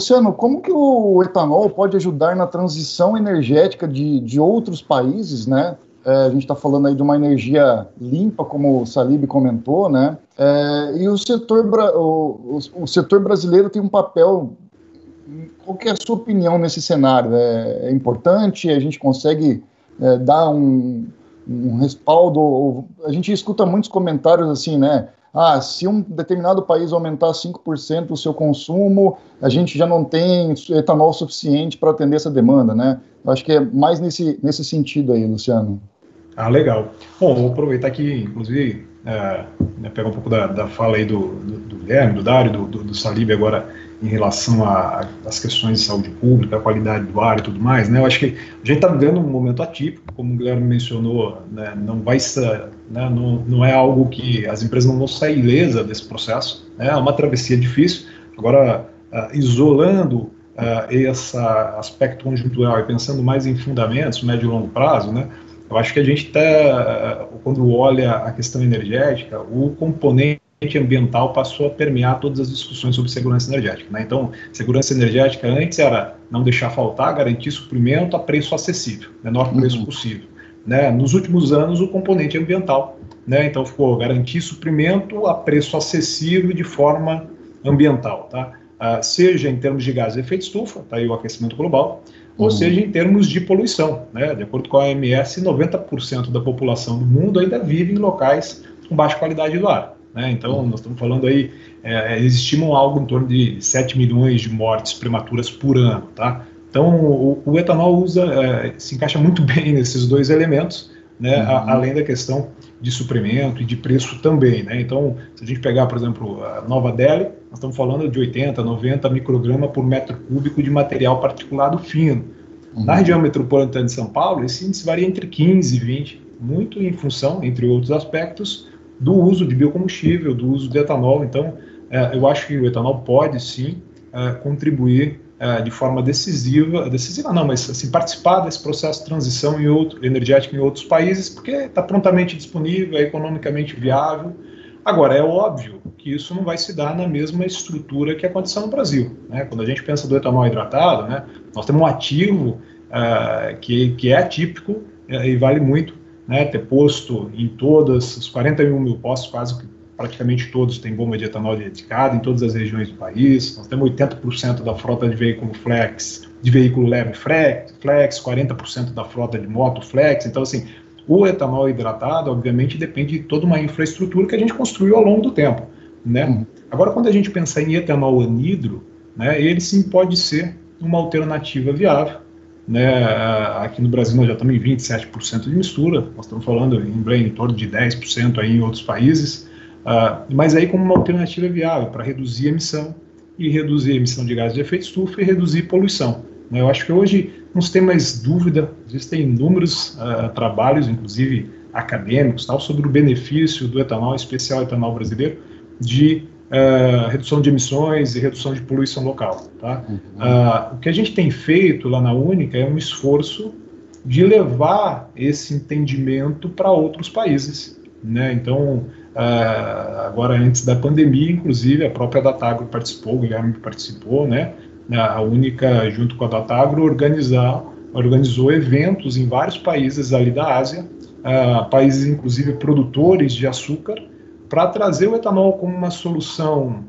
Luciano, como que o etanol pode ajudar na transição energética de, de outros países, né? É, a gente está falando aí de uma energia limpa, como o Salib comentou, né? É, e o setor, o, o, setor brasileiro tem um papel. Qual que é a sua opinião nesse cenário? É, é importante? A gente consegue é, dar um, um respaldo? A gente escuta muitos comentários assim, né? Ah, se um determinado país aumentar 5% o seu consumo, a gente já não tem etanol suficiente para atender essa demanda, né? Eu acho que é mais nesse, nesse sentido aí, Luciano. Ah, legal. Bom, vou aproveitar aqui, inclusive, é, né, pegar um pouco da, da fala aí do, do, do Guilherme, do Dário, do, do, do Salib agora em relação às questões de saúde pública, a qualidade do ar e tudo mais, né? Eu acho que a gente está vivendo um momento atípico, como o Guilherme mencionou, né? não vai ser, né? não, não é algo que as empresas não vão sair ilesa desse processo, né? É uma travessia difícil. Agora, uh, isolando uh, esse aspecto conjuntural e pensando mais em fundamentos, médio e longo prazo, né? Eu acho que a gente está, quando olha a questão energética, o componente ambiental passou a permear todas as discussões sobre segurança energética. Né? Então, segurança energética antes era não deixar faltar, garantir suprimento a preço acessível, menor preço uhum. possível. Né? Nos últimos anos, o componente ambiental. Né? Então, ficou garantir suprimento a preço acessível de forma ambiental. Tá? Uh, seja em termos de gás de efeito estufa, tá aí o aquecimento global, uhum. ou seja em termos de poluição. Né? De acordo com a OMS, 90% da população do mundo ainda vive em locais com baixa qualidade do ar. Né? Então, nós estamos falando aí, é, eles estimam algo em torno de 7 milhões de mortes prematuras por ano. Tá? Então, o, o etanol usa, é, se encaixa muito bem nesses dois elementos, né? Uhum. A, além da questão de suprimento e de preço também. Né? Então, se a gente pegar, por exemplo, a Nova Delhi, nós estamos falando de 80, 90 microgramas por metro cúbico de material particulado fino. Uhum. Na região metropolitana de São Paulo, esse índice varia entre 15 e 20, muito em função, entre outros aspectos, do uso de biocombustível, do uso de etanol. Então, é, eu acho que o etanol pode sim é, contribuir é, de forma decisiva, decisiva não, mas assim, participar desse processo de transição em outro, energético em outros países, porque está prontamente disponível, é economicamente viável. Agora, é óbvio que isso não vai se dar na mesma estrutura que aconteceu no Brasil. Né? Quando a gente pensa do etanol hidratado, né, nós temos um ativo uh, que, que é atípico uh, e vale muito né, ter posto em todas os 41 mil postos, quase que praticamente todos têm bomba de etanol dedicada em todas as regiões do país. Nós temos 80% da frota de veículo flex, de veículo leve flex, flex 40% da frota de moto flex. Então, assim, o etanol hidratado, obviamente, depende de toda uma infraestrutura que a gente construiu ao longo do tempo. Né? Uhum. Agora, quando a gente pensar em etanol anidro, né, ele sim pode ser uma alternativa viável né, aqui no Brasil nós já estamos em 27% de mistura, nós estamos falando em, em torno de 10% aí em outros países, uh, mas aí como uma alternativa viável para reduzir a emissão e reduzir a emissão de gases de efeito estufa e reduzir poluição. Né, eu acho que hoje não se tem mais dúvida, existem inúmeros uh, trabalhos, inclusive acadêmicos, tal, sobre o benefício do etanol, especial etanol brasileiro, de uh, redução de emissões e redução de poluição local. Tá? Uhum. Uh, o que a gente tem feito lá na Única é um esforço de levar esse entendimento para outros países. Né? Então, uh, agora antes da pandemia, inclusive, a própria Datagro participou, o Guilherme participou, né? a Única, junto com a Datagro, organizar, organizou eventos em vários países ali da Ásia, uh, países inclusive produtores de açúcar, para trazer o etanol como uma solução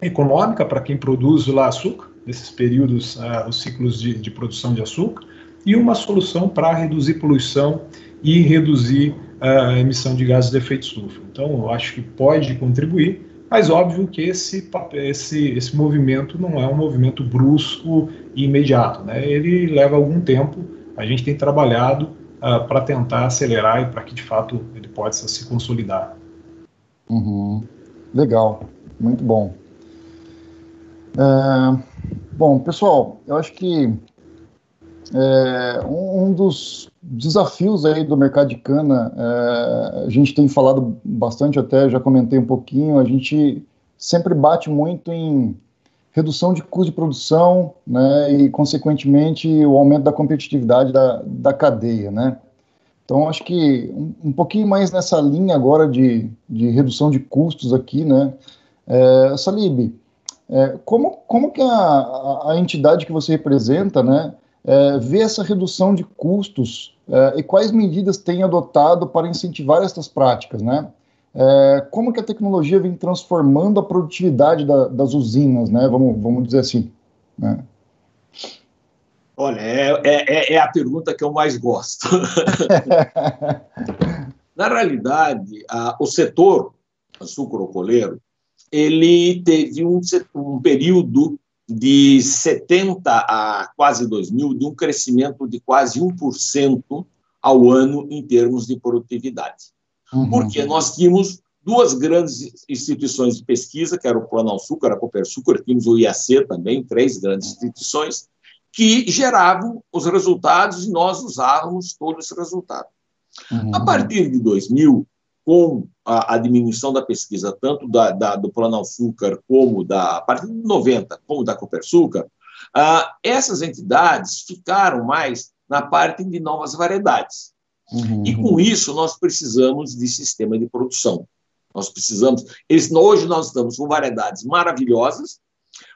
econômica para quem produz lá açúcar, nesses períodos, uh, os ciclos de, de, produção de açúcar, e uma solução para reduzir poluição e reduzir uh, a emissão de gases de efeito estufa. Então, eu acho que pode contribuir, mas óbvio que esse, esse, esse movimento não é um movimento brusco e imediato, né? ele leva algum tempo, a gente tem trabalhado uh, para tentar acelerar e para que de fato ele possa se consolidar. Uhum. Legal, muito bom. É, bom, pessoal, eu acho que é, um, um, dos desafios aí do mercado de cana, é, a gente tem falado bastante até, já comentei um pouquinho, a gente sempre bate muito em redução de custo de produção, né, e consequentemente o aumento da competitividade da, da cadeia, né. Então, acho que um, um, pouquinho mais nessa linha agora de, de redução de custos aqui, né? É, Salib, É, como, como que a, a, entidade que você representa, né, é, vê essa redução de custos é, e quais medidas tem adotado para incentivar essas práticas, né? É, como que a tecnologia vem transformando a produtividade da, das usinas, né? Vamos, vamos dizer assim. Né? Olha, é, é, é, a pergunta que eu mais gosto. Na realidade, a, o setor sucrocoleiro ele teve um, um período de 70 a quase 2000 de um crescimento de quase 1% ao ano em termos de produtividade. Uhum. Porque nós tínhamos duas grandes instituições de pesquisa, que era o Plano Açúcar, a Copersucar, tínhamos o IAC também, três grandes instituições, que geravam os resultados e nós usávamos todo esse resultado. Uhum. A partir de 2000, com a, a diminuição da pesquisa, tanto da, da, do Plano Açúcar como da, a partir de 90, como da Copersucar, ah, essas entidades ficaram mais na parte de novas variedades. Uhum. E com isso, nós precisamos de sistema de produção. Nós precisamos. Eles, hoje, nós estamos com variedades maravilhosas,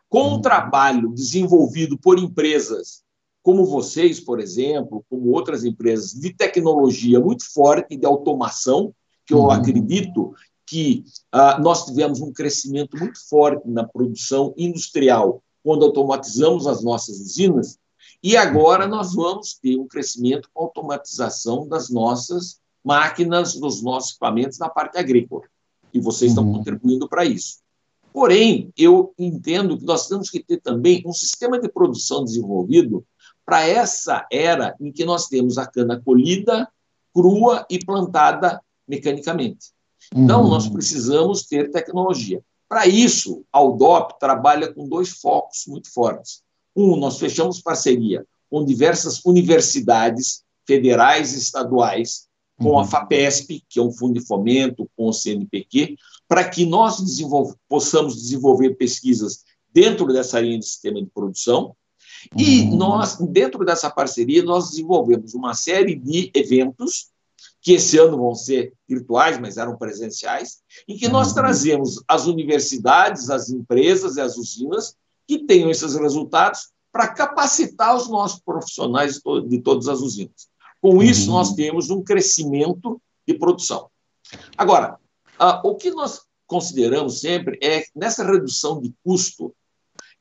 com uhum. trabalho desenvolvido por empresas como vocês, por exemplo, como outras empresas de tecnologia muito forte, de automação, que eu uhum. acredito que ah, nós tivemos um crescimento muito forte na produção industrial quando automatizamos as nossas usinas, e agora nós vamos ter um crescimento com a automatização das nossas máquinas, dos nossos equipamentos na parte agrícola. E vocês uhum. estão contribuindo para isso. Porém, eu entendo que nós temos que ter também um sistema de produção desenvolvido para essa era em que nós temos a cana colhida, crua e plantada mecanicamente. Então, uhum. nós precisamos ter tecnologia. Para isso, a UDOP trabalha com dois focos muito fortes. Um, nós fechamos parceria com diversas universidades federais e estaduais, com uhum. a FAPESP, que é um fundo de fomento, com o CNPq, para que nós possamos desenvolver pesquisas dentro dessa linha de sistema de produção. E uhum. nós, dentro dessa parceria, nós desenvolvemos uma série de eventos que esse ano vão ser virtuais, mas eram presenciais, em que nós uhum. trazemos as universidades, as empresas e as usinas que tenham esses resultados para capacitar os nossos profissionais de todas as usinas. Com isso, nós uhum. temos um crescimento de produção. Agora, o que nós consideramos sempre é nessa redução de custo,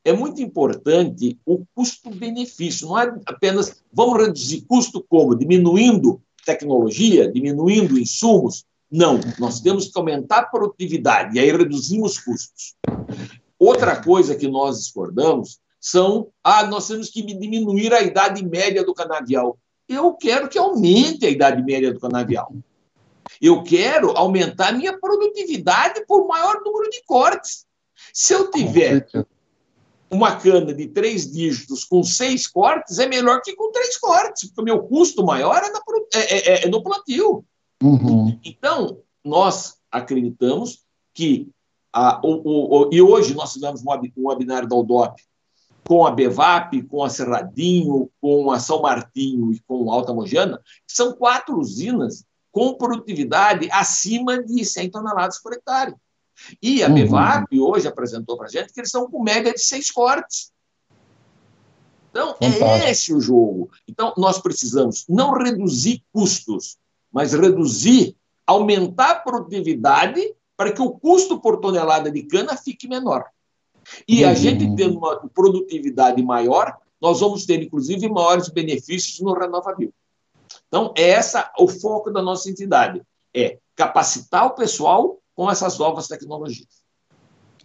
é muito importante o custo-benefício. Não é apenas vamos reduzir custo como? Diminuindo tecnologia, diminuindo insumos. Não, nós temos que aumentar a produtividade e aí reduzimos custos. Outra coisa que nós discordamos são, ah, nós temos que diminuir a idade média do canavial. Eu quero que aumente a idade média do canavial. Eu quero aumentar a minha produtividade por maior número de cortes. Se eu tiver uma cana de três dígitos com seis cortes é melhor que com três cortes, porque o meu custo maior é, na, é, é, é no plantio. Uhum. Então, nós acreditamos que, a, o, o, e hoje nós tivemos um, um webinar da UDOP com a Bevap, com a Cerradinho, com a São Martinho e com a Alta Mojana, que são quatro usinas com produtividade acima de 100 toneladas por hectare. E a uhum. Bevap hoje apresentou para a gente que eles estão com média de seis cortes. Então, é Fantástico. é esse o jogo. Então, nós precisamos não reduzir custos, mas reduzir, aumentar a produtividade para que o custo por tonelada de cana fique menor. E uhum. a gente tendo uma produtividade maior, nós vamos ter, inclusive, maiores benefícios no renovável. Então, é essa o foco da nossa entidade, é capacitar o pessoal com essas novas tecnologias.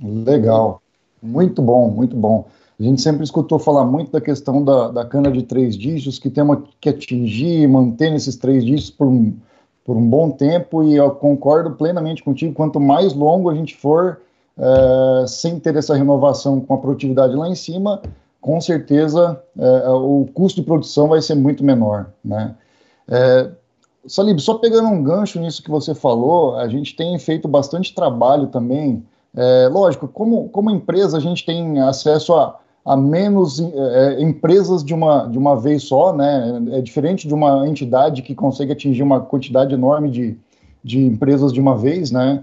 Legal, muito bom, muito bom. A gente sempre escutou falar muito da questão da, da cana de três dígitos, que temos que atingir e manter esses três dígitos por um, por um bom tempo, e eu concordo plenamente contigo, quanto mais longo a gente for, é, sem ter essa renovação com a produtividade lá em cima, com certeza é, o custo de produção vai ser muito menor, né? É, Salib, só pegando um gancho nisso que você falou, a gente tem feito bastante trabalho também. É, lógico, como, como empresa, a gente tem acesso a, a menos é, empresas de uma, de uma vez só, né? É diferente de uma entidade que consegue atingir uma quantidade enorme de, de empresas de uma vez, né?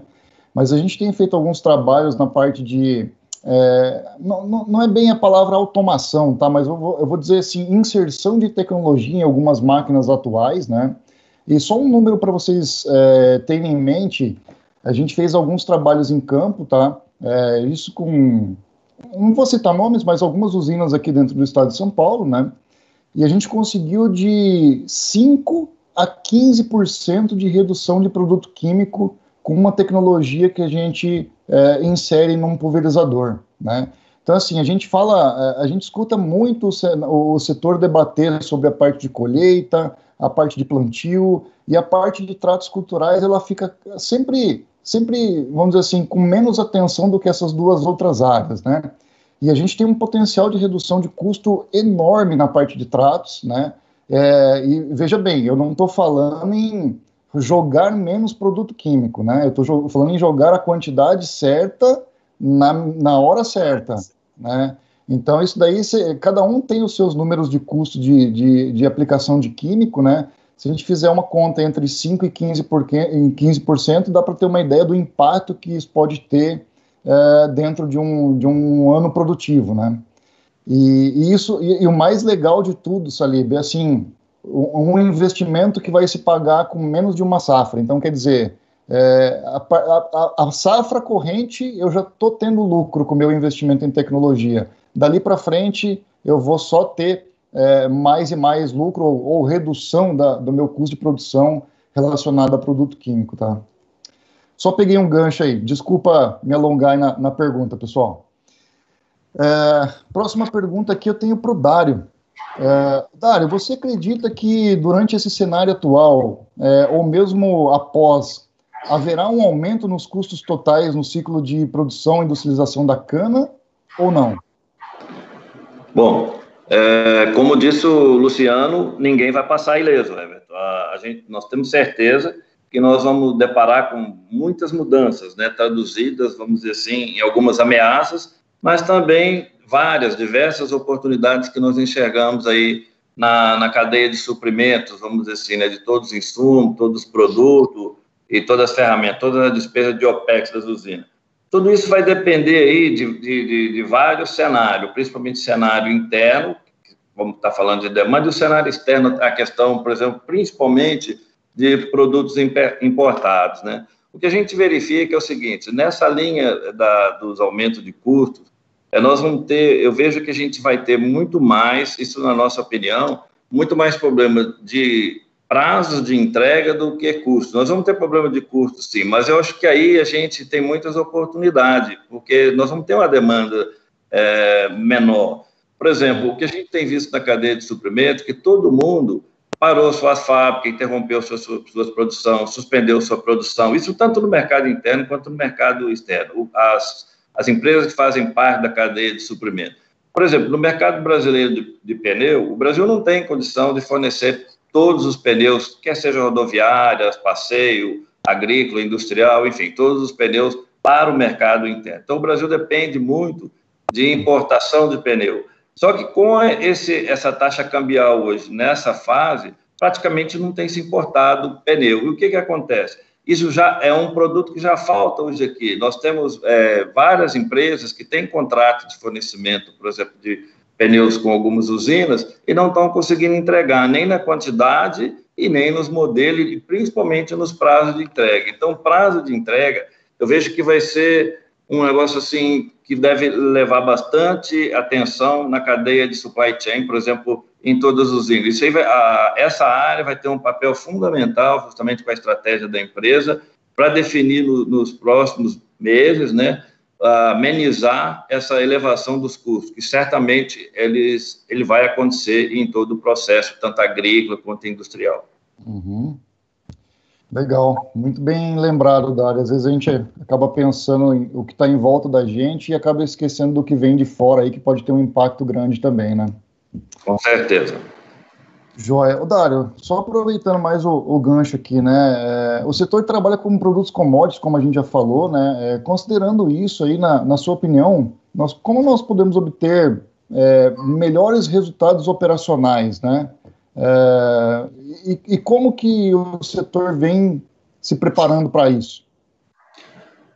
Mas a gente tem feito alguns trabalhos na parte de é, não, não, é bem a palavra automação, tá? Mas eu vou, eu vou dizer assim, inserção de tecnologia em algumas máquinas atuais, né? E só um número para vocês é, terem em mente, a gente fez alguns trabalhos em campo, tá? É, isso com, não vou citar nomes, mas algumas usinas aqui dentro do estado de São Paulo, né? E a gente conseguiu de 5 a 15% de redução de produto químico com uma tecnologia que a gente é, insere num pulverizador, né? Então, assim, a gente fala, é, a gente escuta muito o setor debater sobre a parte de colheita, a parte de plantio e a parte de tratos culturais, ela fica sempre, sempre, vamos dizer assim, com menos atenção do que essas duas outras áreas, né? E a gente tem um potencial de redução de custo enorme na parte de tratos, né? É, e veja bem, eu não estou falando em jogar menos produto químico, né? Eu estou falando em jogar a quantidade certa na, na hora certa, né? Então, isso daí, cê, cada um tem os seus números de custo de, de, de, aplicação de químico, né? Se a gente fizer uma conta entre 5% e 15%, em 15% dá para ter uma ideia do impacto que isso pode ter é, dentro de um, de um ano produtivo, né? E, e isso, e, e, o mais legal de tudo, Salib, é assim, um investimento que vai se pagar com menos de uma safra. Então, quer dizer, é, a, a, a, safra corrente eu já estou tendo lucro com o meu investimento em tecnologia. Dali para frente eu vou só ter é, mais e mais lucro ou, ou redução da, do meu custo de produção relacionado a produto químico, tá? Só peguei um gancho aí. Desculpa me alongar na, na pergunta, pessoal. É, próxima pergunta aqui eu tenho para o Dário. É, Dário, você acredita que durante esse cenário atual, é, ou mesmo após, haverá um aumento nos custos totais no ciclo de produção e industrialização da cana ou não? Bom, é, como disse o Luciano, ninguém vai passar ileso, Everton. A, a, gente, nós temos certeza que nós vamos deparar com muitas mudanças, né, traduzidas, vamos dizer assim, em algumas ameaças, mas também várias, diversas oportunidades que nós enxergamos aí na, na cadeia de suprimentos, vamos dizer assim, né, de todos os insumos, todos os produtos e todas as ferramentas, toda a despesa de OPEX das usinas. Tudo isso vai depender aí de, de, de vários cenários, principalmente cenário interno, vamos estar falando de demanda, e o cenário externo, a questão, por exemplo, principalmente de produtos importados, né? O que a gente verifica é o seguinte, nessa linha da, dos aumentos de custos, é, nós vamos ter, eu vejo que a gente vai ter muito mais, isso na nossa opinião, muito mais problema de prazos de entrega do que custo. Nós vamos ter problema de custo, sim, mas eu acho que aí a gente tem muitas oportunidades, porque nós vamos ter uma demanda é, menor. Por exemplo, o que a gente tem visto na cadeia de suprimentos, que todo mundo parou suas fábricas, interrompeu sua, sua, sua produção, suspendeu sua produção, isso tanto no mercado interno quanto no mercado externo. As as empresas que fazem parte da cadeia de suprimento. Por exemplo, no mercado brasileiro de, de pneu, o Brasil não tem condição de fornecer todos os pneus, quer sejam rodoviárias, passeio, agrícola, industrial, enfim, todos os pneus para o mercado interno. Então, o Brasil depende muito de importação de pneu. Só que com esse, essa taxa cambial hoje, nessa fase, praticamente não tem se importado pneu. E o que, que acontece? Isso já é um produto que já falta hoje aqui. Nós temos é, várias empresas que têm contrato de fornecimento, por exemplo, de pneus com algumas usinas e não estão conseguindo entregar nem na quantidade e nem nos modelos e principalmente nos prazos de entrega. Então, prazo de entrega, eu vejo que vai ser um negócio assim que deve levar bastante atenção na cadeia de supply chain, por exemplo, em todos os índices. essa área vai ter um papel fundamental, justamente com a estratégia da empresa, para definir no, nos próximos meses, né, amenizar essa elevação dos custos, que certamente eles, ele vai acontecer em todo o processo, tanto agrícola quanto industrial. Uhum. Legal, muito bem lembrado, Dário. Às vezes a gente acaba pensando em o que está em volta da gente e acaba esquecendo do que vem de fora aí, que pode ter um impacto grande também, né? Com certeza. Joia. O Dário, só aproveitando mais o, o gancho aqui, né? É, o setor trabalha com produtos commodities, como a gente já falou, né? É, considerando isso aí, na, na sua opinião, nós, como nós podemos obter é, melhores resultados operacionais, né? É, e, e como que o setor vem se preparando para isso?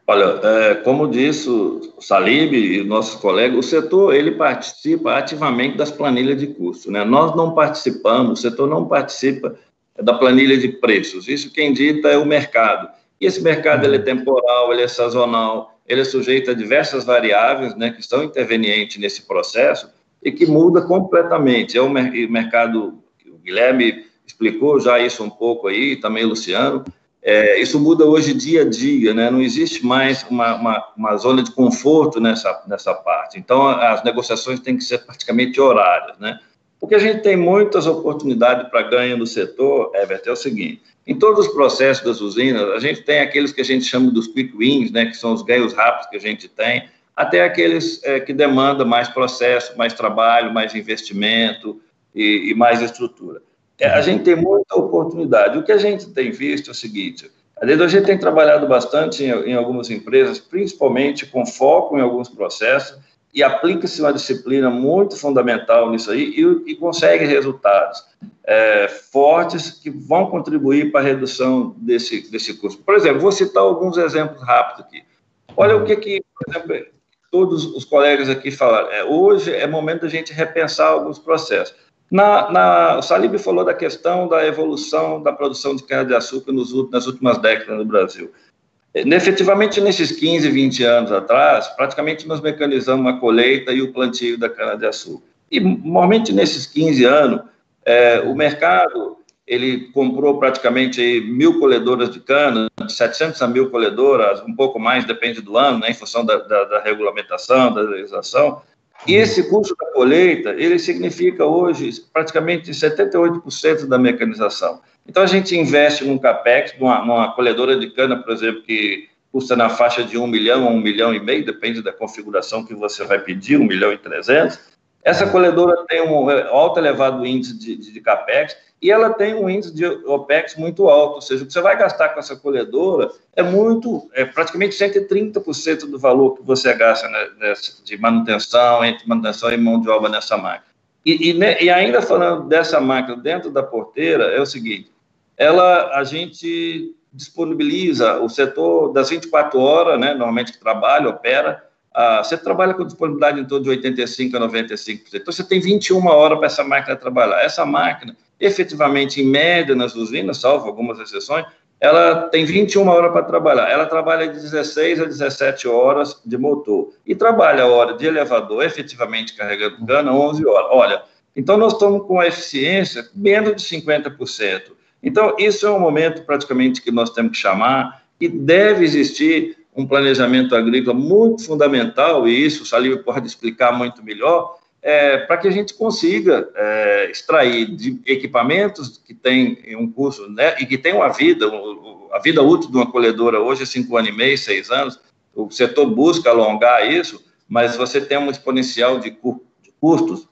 Olha, é, como disse o Salib e nossos colegas, o setor ele participa ativamente das planilhas de custo. Né? Nós não participamos, o setor não participa da planilha de preços. Isso quem dita é o mercado. E esse mercado ele é temporal, ele é sazonal, ele é sujeito a diversas variáveis né, que são intervenientes nesse processo e que muda completamente. É o mercado, o Guilherme explicou já isso um pouco aí, também o Luciano, é, isso muda hoje dia a dia, né? não existe mais uma, uma, uma, zona de conforto nessa, nessa parte. Então, as negociações têm que ser praticamente horárias. Né? O que a gente tem muitas oportunidades para ganho no setor, Everton, é o seguinte: em todos os processos das usinas, a gente tem aqueles que a gente chama dos quick wins, né? que são os ganhos rápidos que a gente tem, até aqueles é, que demandam mais processo, mais trabalho, mais investimento e, e mais estrutura. É, a gente tem muita oportunidade. O que a gente tem visto é o seguinte: a gente tem trabalhado bastante em, em algumas empresas, principalmente com foco em alguns processos, e aplica-se uma disciplina muito fundamental nisso aí e, e consegue resultados é, fortes que vão contribuir para a redução desse, desse custo. Por exemplo, vou citar alguns exemplos rápidos aqui. Olha o que, que por exemplo, todos os colegas aqui falaram. É, hoje é momento da gente repensar alguns processos. Na, na, o Salib falou da questão da evolução da produção de cana-de-açúcar nas últimas décadas no Brasil. Efetivamente, nesses 15, 20 anos atrás, praticamente nós mecanizamos a colheita e o plantio da cana-de-açúcar. E, normalmente, nesses 15 anos, é, o mercado ele comprou praticamente mil colhedoras de cana, de 700 a mil colhedoras, um pouco mais, depende do ano, né, em função da, da, da regulamentação, da legislação, e esse custo da colheita, ele significa hoje praticamente 78% da mecanização. Então, a gente investe num CAPEX, numa, numa, colhedora de cana, por exemplo, que custa na faixa de 1 milhão a 1 milhão e meio, depende da configuração que você vai pedir, 1 milhão e 300. Essa colhedora tem um alto elevado índice de, de, de CAPEX e ela tem um índice de OPEX muito alto, ou seja, o que você vai gastar com essa colhedora é muito, é praticamente 130% do valor que você gasta né, de manutenção, entre manutenção e mão de obra nessa máquina. E, e, e, ainda falando dessa máquina dentro da porteira, é o seguinte, ela, a gente disponibiliza o setor das 24 horas, né, normalmente que trabalha, opera, ah, você trabalha com disponibilidade em torno de 85% a 95%. Então, você tem 21 horas para essa máquina trabalhar. Essa máquina, efetivamente, em média, nas usinas, salvo algumas exceções, ela tem 21 horas para trabalhar. Ela trabalha de 16 a 17 horas de motor. E trabalha a hora de elevador, efetivamente carregando cana, 11 horas. Olha, então nós estamos com a eficiência menos de 50%. Então, isso é um momento praticamente que nós temos que chamar e deve existir um planejamento agrícola muito fundamental, e isso o Salib pode explicar muito melhor, é, para que a gente consiga é, extrair de equipamentos que têm um custo, né, e que tem uma vida, a vida útil de uma colhedora hoje é cinco anos e meio, seis anos, o setor busca alongar isso, mas você tem um exponencial de custos,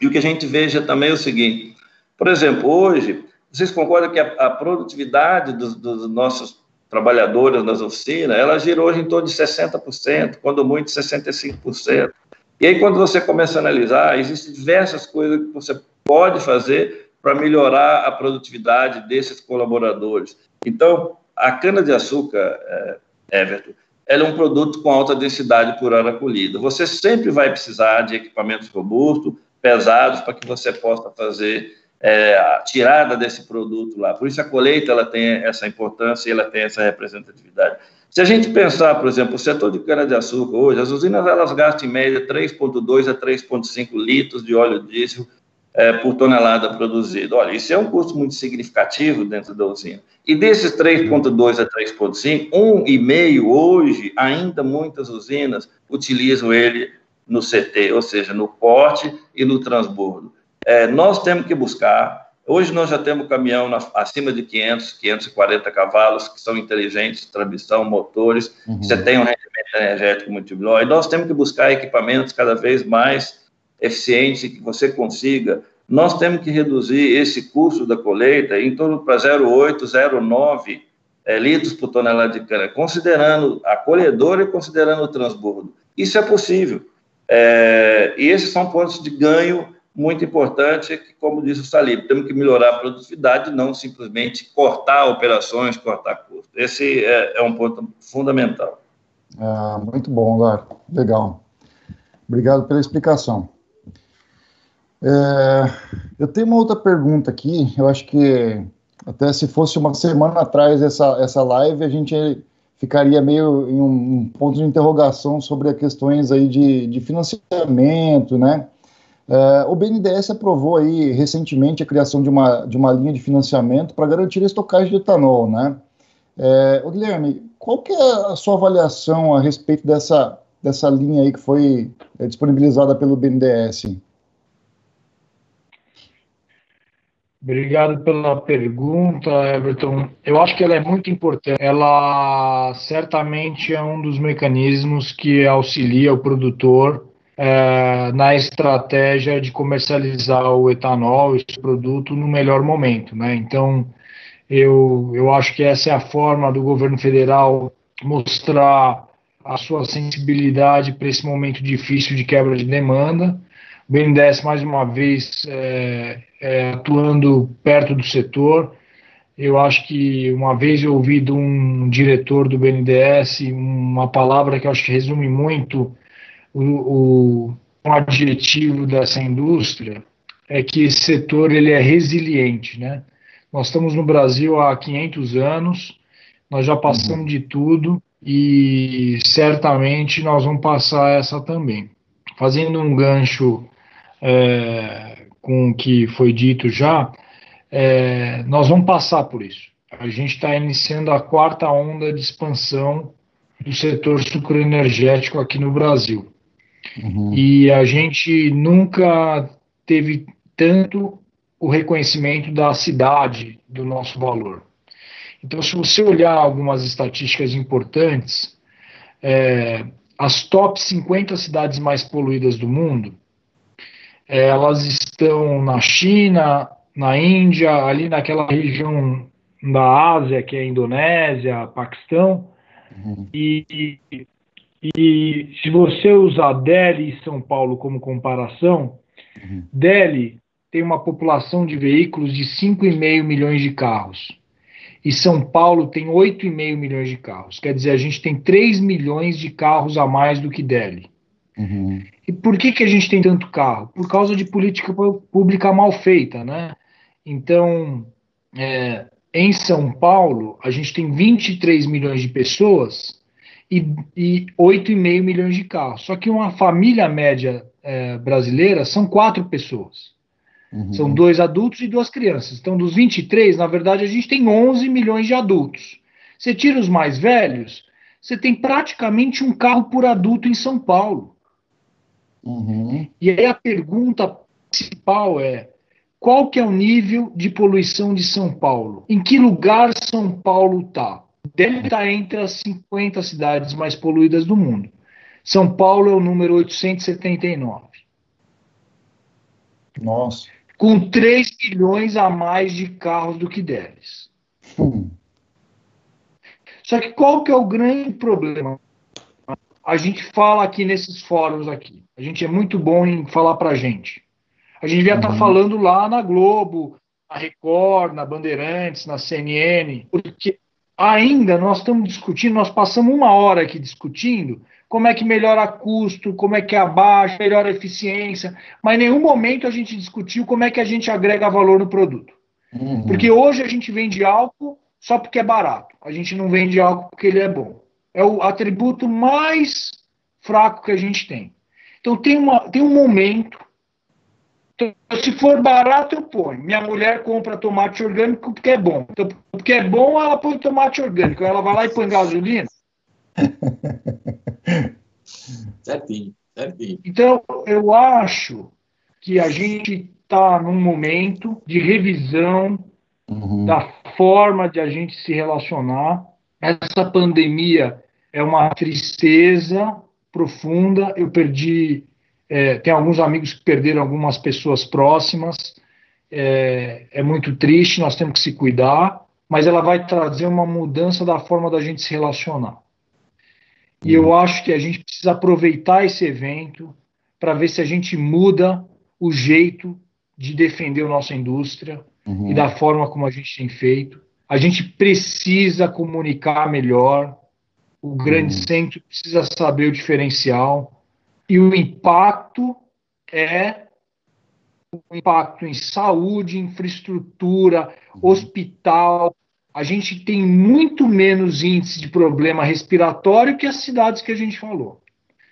e o que a gente veja também é o seguinte, por exemplo, hoje, vocês concordam que a, a produtividade dos, dos nossos trabalhadoras nas oficinas, ela girou hoje em torno de 60%, quando muito 65%. E aí, quando você começa a analisar, existem diversas coisas que você pode fazer para melhorar a produtividade desses colaboradores. Então, a cana-de-açúcar, é, Everton, ela é um produto com alta densidade por hora colhida. Você sempre vai precisar de equipamentos robustos, pesados, para que você possa fazer é, a tirada desse produto lá. Por isso a colheita ela tem essa importância e ela tem essa representatividade. Se a gente pensar, por exemplo, o setor de cana-de-açúcar hoje, as usinas elas gastam em média 3,2 a 3,5 litros de óleo diesel é, por tonelada produzida. Olha, isso é um custo muito significativo dentro da usina. E desses 3,2 a 3,5, 1,5 hoje, ainda muitas usinas utilizam ele no CT, ou seja, no porte e no transbordo. É, nós temos que buscar. Hoje nós já temos caminhão na, acima de 500, 540 cavalos, que são inteligentes, transmissão, motores, uhum. você tem um rendimento energético muito melhor, e nós temos que buscar equipamentos cada vez mais eficientes que você consiga. Nós temos que reduzir esse custo da colheita em torno para 0,8, 0,9 é, litros por tonelada de cana, considerando a colhedora e considerando o transbordo. Isso é possível. É, e esses são pontos de ganho muito importante, que, como disse o Salib, temos que melhorar a produtividade, não simplesmente cortar operações, cortar custos. Esse é, é um ponto fundamental. Ah, muito bom, Lar. Legal. Obrigado pela explicação. É, eu tenho uma outra pergunta aqui. Eu acho que até se fosse uma semana atrás essa, essa live, a gente ficaria meio em um, ponto de interrogação sobre questões aí de, de financiamento, né? É, o BNDES aprovou aí recentemente a criação de uma, de uma linha de financiamento para garantir a estocagem de etanol, né? É, Guilherme, qual que é a sua avaliação a respeito dessa, dessa linha aí que foi é, disponibilizada pelo BNDES? Obrigado pela pergunta, Everton. Eu acho que ela é muito importante. Ela certamente é um dos mecanismos que auxilia o produtor é, na estratégia de comercializar o etanol, esse produto, no melhor momento. Né? Então, eu, eu acho que essa é a forma do governo federal mostrar a sua sensibilidade para esse momento difícil de quebra de demanda. O BNDES, mais uma vez, é, é, atuando perto do setor. Eu acho que uma vez eu ouvi de um diretor do BNDES uma palavra que eu acho que resume muito o, o um adjetivo dessa indústria, é que esse setor ele é resiliente, né? Nós estamos no Brasil há 500 anos, nós já passamos uhum. de tudo e certamente nós vamos passar essa também. Fazendo um gancho é, com o que foi dito já, é, nós vamos passar por isso. A gente está iniciando a quarta onda de expansão do setor sucroenergético aqui no Brasil. Uhum. E a gente nunca teve tanto o reconhecimento da cidade do nosso valor. Então, se você olhar algumas estatísticas importantes, é, as top 50 cidades mais poluídas do mundo, é, elas estão na China, na Índia, ali naquela região da Ásia, que é a Indonésia, Paquistão, uhum. e, e se você usar Delhi e São Paulo como comparação, uhum. Delhi tem uma população de veículos de 5,5 milhões de carros. E São Paulo tem 8,5 milhões de carros. Quer dizer, a gente tem 3 milhões de carros a mais do que Delhi. Uhum. E por que, que a gente tem tanto carro? Por causa de política pública mal feita, né? Então, é, em São Paulo, a gente tem 23 milhões de pessoas e, e 8,5 milhões de carros. Só que uma família média é, brasileira são quatro pessoas. Uhum. São dois adultos e duas crianças. Então, dos 23, na verdade, a gente tem 11 milhões de adultos. Você tira os mais velhos, você tem praticamente um carro por adulto em São Paulo. Uhum. E aí a pergunta principal é: qual que é o nível de poluição de São Paulo? Em que lugar São Paulo está? Deve estar entre as 50 cidades mais poluídas do mundo. São Paulo é o número 879. Nossa com 3 milhões a mais de carros do que deles. Hum. Só que qual que é o grande problema? A gente fala aqui nesses fóruns aqui. A gente é muito bom em falar para a gente. A gente devia estar tá uhum. tá falando lá na Globo, na Record, na Bandeirantes, na CNN, porque ainda nós estamos discutindo, nós passamos uma hora aqui discutindo como é que melhora custo, como é que abaixa, melhora a eficiência, mas em nenhum momento a gente discutiu como é que a gente agrega valor no produto. Uhum. Porque hoje a gente vende álcool só porque é barato, a gente não vende álcool porque ele é bom. É o atributo mais fraco que a gente tem. Então tem, uma, tem um momento. Então, se for barato, eu ponho. Minha mulher compra tomate orgânico porque é bom. Então, porque é bom, ela põe tomate orgânico. Ela vai lá e põe gasolina. certinho, certinho. Então, eu acho que a gente está num momento de revisão uhum. da forma de a gente se relacionar. Essa pandemia é uma tristeza profunda. Eu perdi, é, tem alguns amigos que perderam algumas pessoas próximas. É, é muito triste, nós temos que se cuidar, mas ela vai trazer uma mudança da forma da gente se relacionar. E eu acho que a gente precisa aproveitar esse evento para ver se a gente muda o jeito de defender a nossa indústria uhum. e da forma como a gente tem feito. A gente precisa comunicar melhor. O grande uhum. centro precisa saber o diferencial. E o impacto é o impacto em saúde, infraestrutura, uhum. hospital. A gente tem muito menos índice de problema respiratório que as cidades que a gente falou.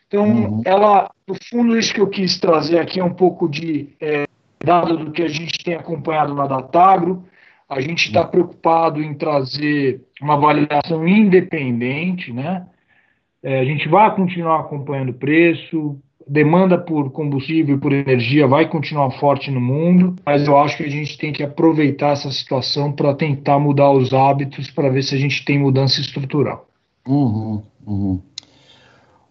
Então, uhum. ela, no fundo, isso que eu quis trazer aqui é um pouco de é, dado do que a gente tem acompanhado na Datagro. A gente está preocupado em trazer uma avaliação independente, né? É, a gente vai continuar acompanhando o preço, demanda por combustível e por energia vai continuar forte no mundo, mas eu acho que a gente tem que aproveitar essa situação para tentar mudar os hábitos para ver se a gente tem mudança estrutural. Uhum, uhum.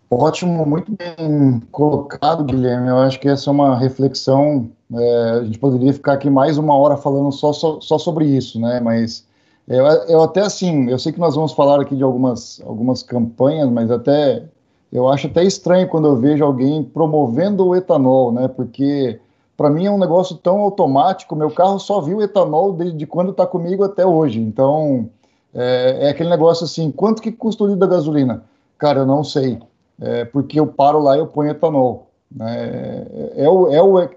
Ótimo, muito bem colocado, Guilherme. Eu acho que essa é uma reflexão. É, a gente poderia ficar aqui mais uma hora falando só, só, só sobre isso, né? Mas eu, eu, até assim, eu sei que nós vamos falar aqui de algumas, algumas campanhas, mas até eu acho até estranho quando eu vejo alguém promovendo o etanol, né? Porque para mim é um negócio tão automático. Meu carro só viu etanol desde quando está comigo até hoje. Então é, é, aquele negócio assim: quanto que custa o litro da gasolina? Cara, eu não sei é, porque eu paro lá e eu ponho etanol. É, é, o, é, o, é,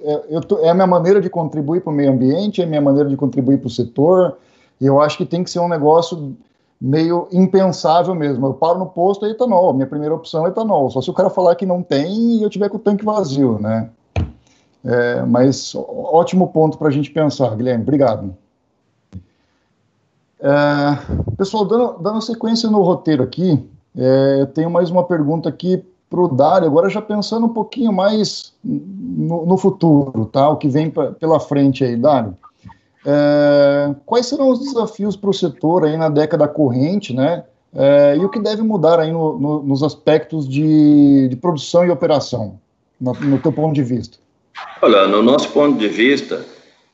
tô, é a minha maneira de contribuir para o meio ambiente, é a minha maneira de contribuir para o setor, e eu acho que tem que ser um negócio meio impensável mesmo. Eu paro no posto é etanol, minha primeira opção é etanol, só se o cara falar que não tem e eu tiver com o tanque vazio, né? É, mas ótimo ponto para a gente pensar, Guilherme, obrigado. É, pessoal, dando, dando sequência no roteiro aqui, é, eu tenho mais uma pergunta aqui para o Dário, agora já pensando um pouquinho mais no, no futuro, tá? O que vem pra, pela frente aí, Dário. É, quais serão os desafios para o setor aí na década corrente, né? É, e o que deve mudar aí no, no, nos aspectos de, de, produção e operação, no, no teu ponto de vista? Olha, no nosso ponto de vista,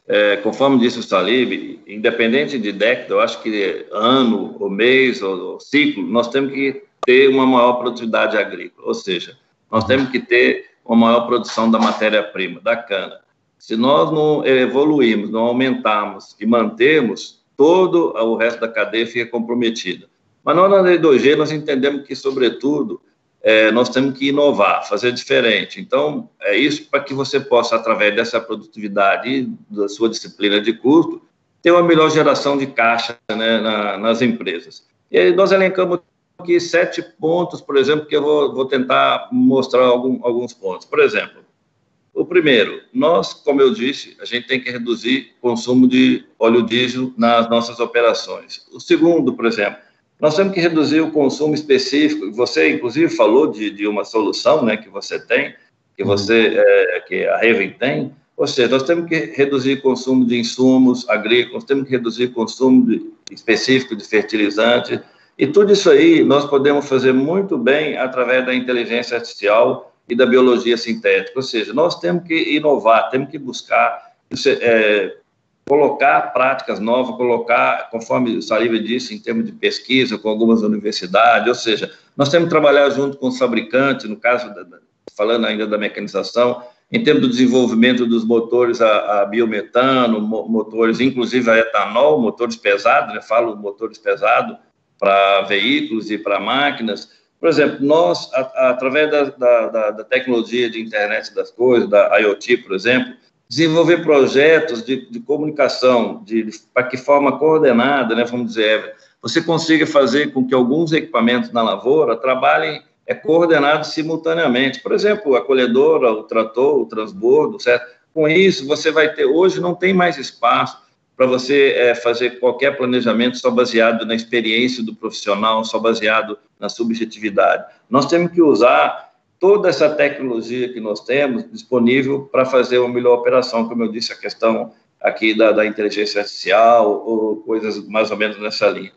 é, conforme disse o Salib, independente de década, eu acho que ano, ou mês, ou, ou ciclo, nós temos que ter uma maior produtividade agrícola, ou seja, nós temos que ter uma maior produção da matéria-prima, da cana. Se nós não evoluirmos, não aumentarmos e mantermos, todo o resto da cadeia fica comprometida. Mas nós, na lei 2G, nós entendemos que, sobretudo, é, nós temos que inovar, fazer diferente. Então, é isso para que você possa, através dessa produtividade e da sua disciplina de custo, ter uma melhor geração de caixa né, na, nas empresas. E aí nós elencamos aqui sete pontos, por exemplo, que eu vou, vou tentar mostrar algum, alguns pontos. Por exemplo, o primeiro, nós, como eu disse, a gente tem que reduzir o consumo de óleo diesel nas nossas operações. O segundo, por exemplo, nós temos que reduzir o consumo específico. Você, inclusive, falou de, de uma solução né, que você tem, que uhum. você, é, que a Raven tem. Ou seja, nós temos que reduzir o consumo de insumos agrícolas, temos que reduzir o consumo de, específico de fertilizante, e tudo isso aí nós podemos fazer muito bem através da inteligência artificial e da biologia sintética. Ou seja, nós temos que inovar, temos que buscar é, colocar práticas novas, colocar, conforme o Saliva disse, em termos de pesquisa com algumas universidades. Ou seja, nós temos que trabalhar junto com os fabricantes, no caso, da, falando ainda da mecanização, em termos do desenvolvimento dos motores a, a biometano, motores, inclusive a etanol, motores pesados, né? falo motores pesados, para veículos e para máquinas. Por exemplo, nós, a, a, através da, da, da, tecnologia de internet das coisas, da IoT, por exemplo, desenvolver projetos de, de comunicação, de, de para que forma coordenada, né, vamos dizer, você consiga fazer com que alguns equipamentos na lavoura trabalhem é, coordenados simultaneamente. Por exemplo, a colhedora, o trator, o transbordo, certo? Com isso, você vai ter, hoje não tem mais espaço para você é, fazer qualquer planejamento só baseado na experiência do profissional, só baseado na subjetividade. Nós temos que usar toda essa tecnologia que nós temos disponível para fazer uma melhor operação, como eu disse, a questão aqui da, da inteligência artificial ou coisas mais ou menos nessa linha.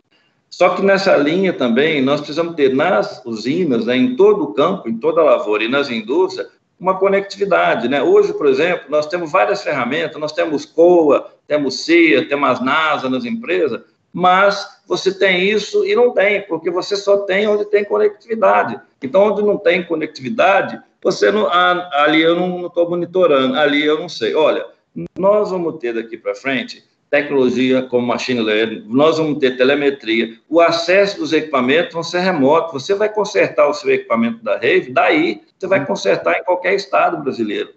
Só que nessa linha também nós precisamos ter nas usinas, né, em todo o campo, em toda a lavoura e nas indústrias, uma conectividade. Né? Hoje, por exemplo, nós temos várias ferramentas, nós temos COA, temos CIA, temos NASA nas empresas, mas você tem isso e não tem, porque você só tem onde tem conectividade. Então, onde não tem conectividade, você não, ah, ali eu não estou monitorando, ali eu não sei. Olha, nós vamos ter daqui para frente tecnologia como machine learning, nós vamos ter telemetria, o acesso dos equipamentos vão ser remoto, você vai consertar o seu equipamento da Rave, daí você vai consertar em qualquer estado brasileiro.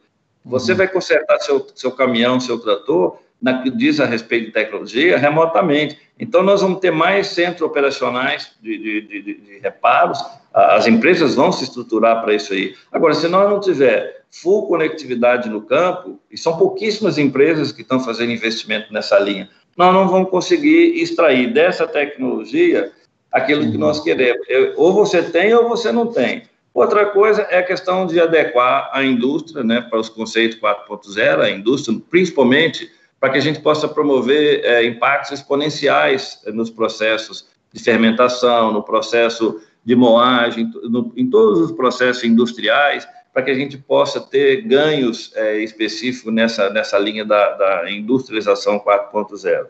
Você uhum. vai consertar seu, seu caminhão, seu trator, na que diz a respeito de tecnologia, remotamente. Então, nós vamos ter mais centros operacionais de, de, de, de reparos, as empresas vão se estruturar para isso aí. Agora, se nós não tiver full conectividade no campo, e são pouquíssimas empresas que estão fazendo investimento nessa linha, nós não vamos conseguir extrair dessa tecnologia aquilo que nós queremos. Ou você tem ou você não tem. Outra coisa é a questão de adequar a indústria né, para os conceitos 4.0, a indústria, principalmente para que a gente possa promover é, impactos exponenciais nos processos de fermentação, no processo de moagem, no, em todos os processos industriais, para que a gente possa ter ganhos é, específicos nessa, nessa linha da, da industrialização 4.0.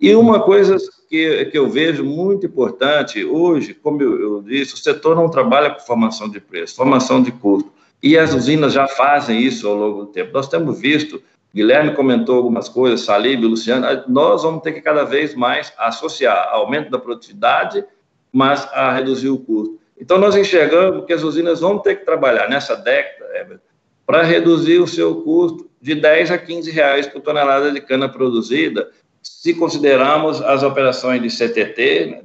E uma coisa que, que eu vejo muito importante hoje, como eu, eu disse, o setor não trabalha com formação de preço, formação de custo. E as usinas já fazem isso ao longo do tempo. Nós temos visto Guilherme comentou algumas coisas, Salib, Luciano, nós vamos ter que cada vez mais associar aumento da produtividade, mas a reduzir o custo. Então, nós enxergamos que as usinas vão ter que trabalhar nessa década para reduzir o seu custo de 10 a 15 reais por tonelada de cana produzida, se considerarmos as operações de CTT, né,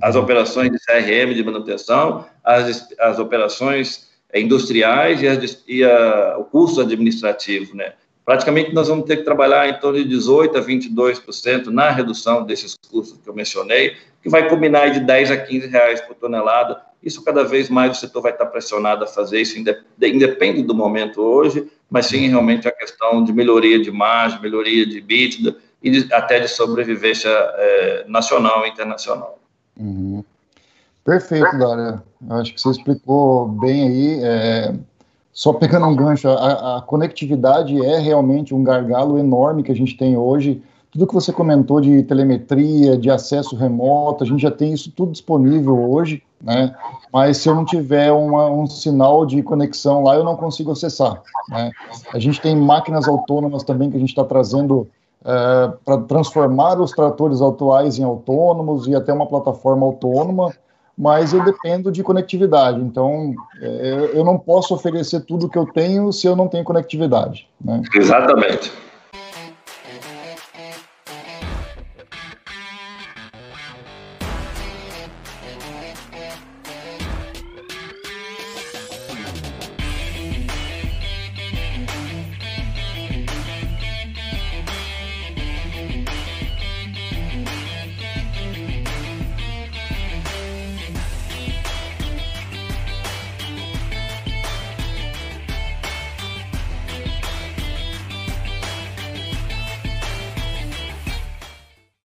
as operações de CRM de manutenção, as, as operações industriais e, e a, o custo administrativo, né? Praticamente nós vamos ter que trabalhar em torno de 18% a 22% na redução desses custos que eu mencionei, que vai combinar de 10 a 15 reais por tonelada. Isso cada vez mais o setor vai estar pressionado a fazer isso, independe do momento hoje, mas sim realmente a questão de melhoria de margem, melhoria de bítida e de, até de sobrevivência é, nacional e internacional. Uhum. Perfeito, Dária. Acho que você explicou bem aí. É só pegando um gancho, a, a, conectividade é realmente um gargalo enorme que a gente tem hoje. Tudo que você comentou de telemetria, de acesso remoto, a gente já tem isso tudo disponível hoje, né? Mas se eu não tiver uma, um sinal de conexão lá, eu não consigo acessar. Né? A gente tem máquinas autônomas também que a gente está trazendo é, para transformar os tratores atuais em autônomos e até uma plataforma autônoma mas eu dependo de conectividade. Então, é, eu não posso oferecer tudo que eu tenho se eu não tenho conectividade. Né? Exatamente.